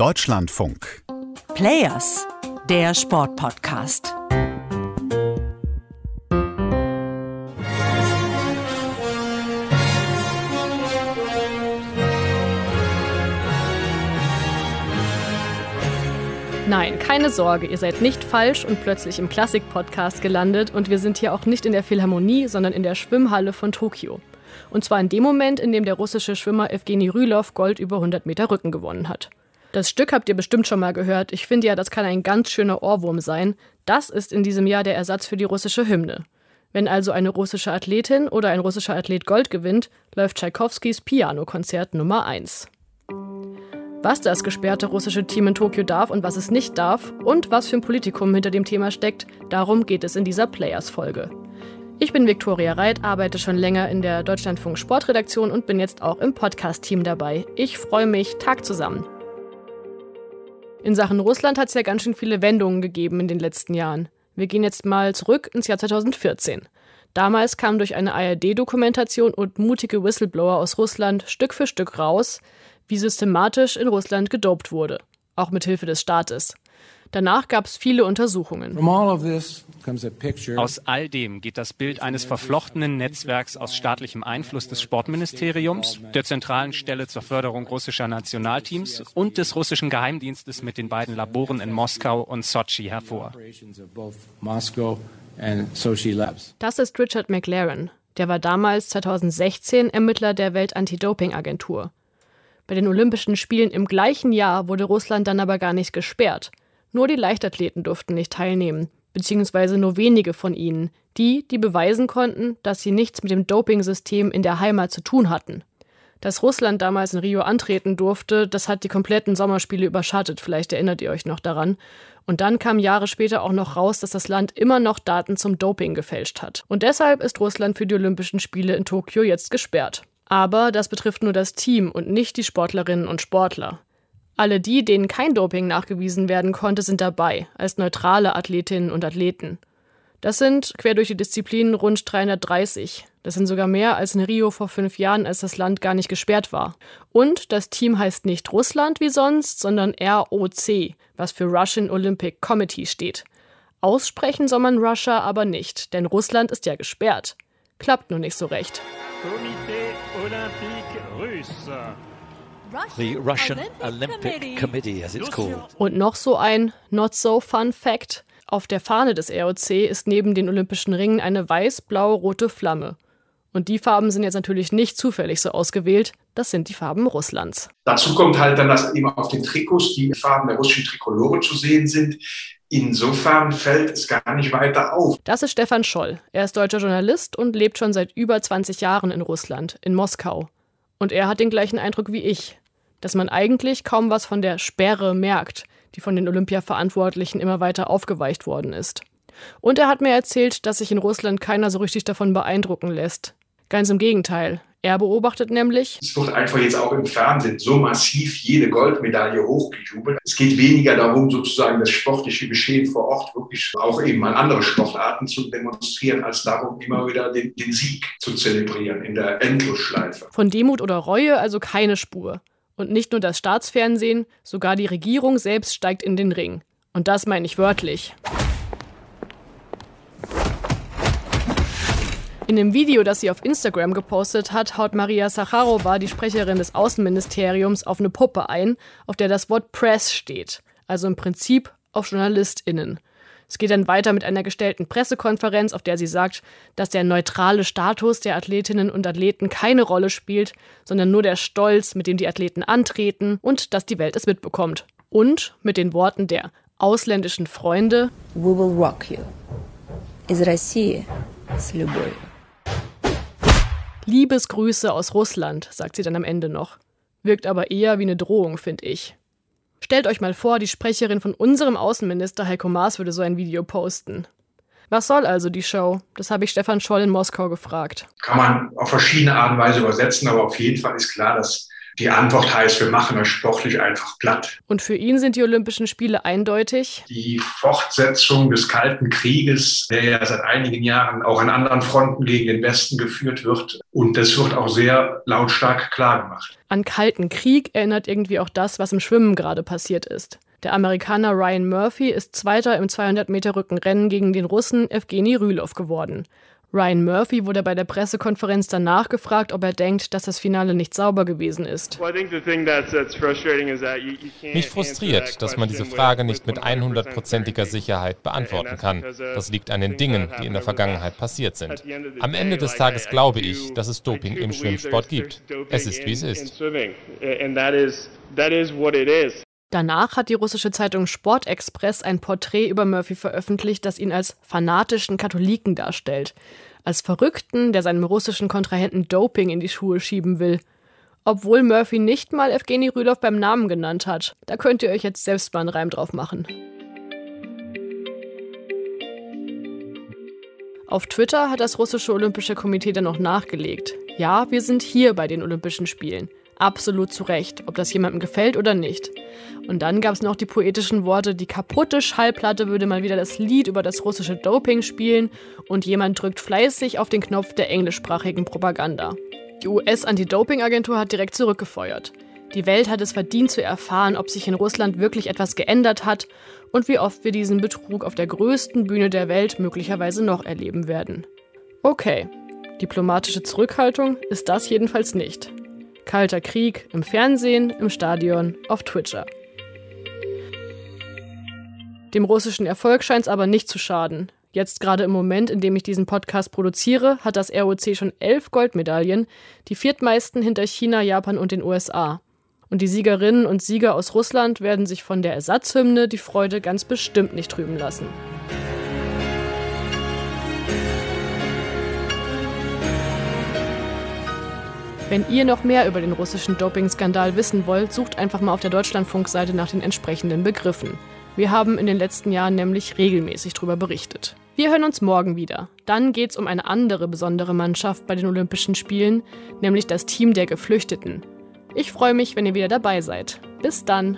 Deutschlandfunk. Players, der Sportpodcast. Nein, keine Sorge, ihr seid nicht falsch und plötzlich im Klassik-Podcast gelandet und wir sind hier auch nicht in der Philharmonie, sondern in der Schwimmhalle von Tokio. Und zwar in dem Moment, in dem der russische Schwimmer Evgeny Rylov Gold über 100 Meter Rücken gewonnen hat. Das Stück habt ihr bestimmt schon mal gehört. Ich finde ja, das kann ein ganz schöner Ohrwurm sein. Das ist in diesem Jahr der Ersatz für die russische Hymne. Wenn also eine russische Athletin oder ein russischer Athlet Gold gewinnt, läuft Tschaikowskis Pianokonzert Nummer 1. Was das gesperrte russische Team in Tokio darf und was es nicht darf und was für ein Politikum hinter dem Thema steckt, darum geht es in dieser Players-Folge. Ich bin Viktoria Reit, arbeite schon länger in der Deutschlandfunk Sportredaktion und bin jetzt auch im Podcast-Team dabei. Ich freue mich, Tag zusammen. In Sachen Russland hat es ja ganz schön viele Wendungen gegeben in den letzten Jahren. Wir gehen jetzt mal zurück ins Jahr 2014. Damals kam durch eine ARD-Dokumentation und mutige Whistleblower aus Russland Stück für Stück raus, wie systematisch in Russland gedopt wurde, auch mit Hilfe des Staates. Danach gab es viele Untersuchungen. Aus all dem geht das Bild eines verflochtenen Netzwerks aus staatlichem Einfluss des Sportministeriums, der zentralen Stelle zur Förderung russischer Nationalteams und des russischen Geheimdienstes mit den beiden Laboren in Moskau und Sochi hervor. Das ist Richard McLaren. Der war damals 2016 Ermittler der Welt-Anti-Doping-Agentur. Bei den Olympischen Spielen im gleichen Jahr wurde Russland dann aber gar nicht gesperrt. Nur die Leichtathleten durften nicht teilnehmen, beziehungsweise nur wenige von ihnen, die, die beweisen konnten, dass sie nichts mit dem Dopingsystem in der Heimat zu tun hatten. Dass Russland damals in Rio antreten durfte, das hat die kompletten Sommerspiele überschattet, vielleicht erinnert ihr euch noch daran. Und dann kam Jahre später auch noch raus, dass das Land immer noch Daten zum Doping gefälscht hat. Und deshalb ist Russland für die Olympischen Spiele in Tokio jetzt gesperrt. Aber das betrifft nur das Team und nicht die Sportlerinnen und Sportler. Alle die, denen kein Doping nachgewiesen werden konnte, sind dabei, als neutrale Athletinnen und Athleten. Das sind quer durch die Disziplinen rund 330. Das sind sogar mehr als in Rio vor fünf Jahren, als das Land gar nicht gesperrt war. Und das Team heißt nicht Russland wie sonst, sondern ROC, was für Russian Olympic Committee steht. Aussprechen soll man Russia aber nicht, denn Russland ist ja gesperrt. Klappt nur nicht so recht. Komitee Olympique Russe. The Russian Olympic Committee, as it's called. Und noch so ein Not So Fun Fact. Auf der Fahne des ROC ist neben den Olympischen Ringen eine weiß-blau-rote Flamme. Und die Farben sind jetzt natürlich nicht zufällig so ausgewählt. Das sind die Farben Russlands. Dazu kommt halt dann, dass eben auf den Trikots die Farben der russischen Trikolore zu sehen sind. Insofern fällt es gar nicht weiter auf. Das ist Stefan Scholl. Er ist deutscher Journalist und lebt schon seit über 20 Jahren in Russland, in Moskau. Und er hat den gleichen Eindruck wie ich, dass man eigentlich kaum was von der Sperre merkt, die von den Olympia-Verantwortlichen immer weiter aufgeweicht worden ist. Und er hat mir erzählt, dass sich in Russland keiner so richtig davon beeindrucken lässt. Ganz im Gegenteil. Er beobachtet nämlich, es wird einfach jetzt auch im Fernsehen so massiv jede Goldmedaille hochgejubelt. Es geht weniger darum, sozusagen das sportliche Geschehen vor Ort wirklich auch eben an andere Sportarten zu demonstrieren, als darum, immer wieder den, den Sieg zu zelebrieren in der Endlosschleife. Von Demut oder Reue also keine Spur. Und nicht nur das Staatsfernsehen, sogar die Regierung selbst steigt in den Ring. Und das meine ich wörtlich. In dem Video, das sie auf Instagram gepostet hat, haut Maria Sacharowa, die Sprecherin des Außenministeriums, auf eine Puppe ein, auf der das Wort Press steht. Also im Prinzip auf JournalistInnen. Es geht dann weiter mit einer gestellten Pressekonferenz, auf der sie sagt, dass der neutrale Status der Athletinnen und Athleten keine Rolle spielt, sondern nur der Stolz, mit dem die Athleten antreten und dass die Welt es mitbekommt. Und mit den Worten der ausländischen Freunde We will rock you. Из России с любовью. Liebesgrüße aus Russland, sagt sie dann am Ende noch. Wirkt aber eher wie eine Drohung, finde ich. Stellt euch mal vor, die Sprecherin von unserem Außenminister Heiko Maas würde so ein Video posten. Was soll also die Show? Das habe ich Stefan Scholl in Moskau gefragt. Kann man auf verschiedene Art und Weise übersetzen, aber auf jeden Fall ist klar, dass Die Antwort heißt, wir machen das sportlich einfach platt. Und für ihn sind die Olympischen Spiele eindeutig. Die Fortsetzung des Kalten Krieges, der ja seit einigen Jahren auch an anderen Fronten gegen den Westen geführt wird. Und das wird auch sehr lautstark klargemacht. An Kalten Krieg erinnert irgendwie auch das, was im Schwimmen gerade passiert ist. Der Amerikaner Ryan Murphy ist Zweiter im 200-Meter-Rückenrennen gegen den Russen Evgeny Rylov geworden. Ryan Murphy wurde bei der Pressekonferenz danach gefragt, ob er denkt, dass das Finale nicht sauber gewesen ist. Mich frustriert, dass man diese Frage nicht mit 100%iger Sicherheit beantworten kann. Das liegt an den Dingen, die in der Vergangenheit passiert sind. Am Ende des Tages glaube ich, dass es Doping im Schwimmsport gibt. Es ist, wie es ist. Danach hat die russische Zeitung Sportexpress ein Porträt über Murphy veröffentlicht, das ihn als fanatischen Katholiken darstellt. Als Verrückten, der seinem russischen Kontrahenten Doping in die Schuhe schieben will. Obwohl Murphy nicht mal Evgeny Rylov beim Namen genannt hat. Da könnt ihr euch jetzt selbst mal einen Reim drauf machen. Auf Twitter hat das russische Olympische Komitee dann noch nachgelegt. Ja, wir sind hier bei den Olympischen Spielen absolut zu Recht, ob das jemandem gefällt oder nicht. Und dann gab es noch die poetischen Worte, die kaputte Schallplatte würde mal wieder das Lied über das russische Doping spielen und jemand drückt fleißig auf den Knopf der englischsprachigen Propaganda. Die US-Anti-Doping-Agentur hat direkt zurückgefeuert. Die Welt hat es verdient zu erfahren, ob sich in Russland wirklich etwas geändert hat und wie oft wir diesen Betrug auf der größten Bühne der Welt möglicherweise noch erleben werden. Okay, diplomatische Zurückhaltung ist das jedenfalls nicht. Kalter Krieg im Fernsehen, im Stadion, auf Twitter. Dem russischen Erfolg scheint es aber nicht zu schaden. Jetzt gerade im Moment, in dem ich diesen Podcast produziere, hat das ROC schon elf Goldmedaillen, die viertmeisten hinter China, Japan und den USA. Und die Siegerinnen und Sieger aus Russland werden sich von der Ersatzhymne die Freude ganz bestimmt nicht trüben lassen. Wenn ihr noch mehr über den russischen Dopingskandal wissen wollt, sucht einfach mal auf der Deutschlandfunk-Seite nach den entsprechenden Begriffen. Wir haben in den letzten Jahren nämlich regelmäßig darüber berichtet. Wir hören uns morgen wieder. Dann geht es um eine andere besondere Mannschaft bei den Olympischen Spielen, nämlich das Team der Geflüchteten. Ich freue mich, wenn ihr wieder dabei seid. Bis dann.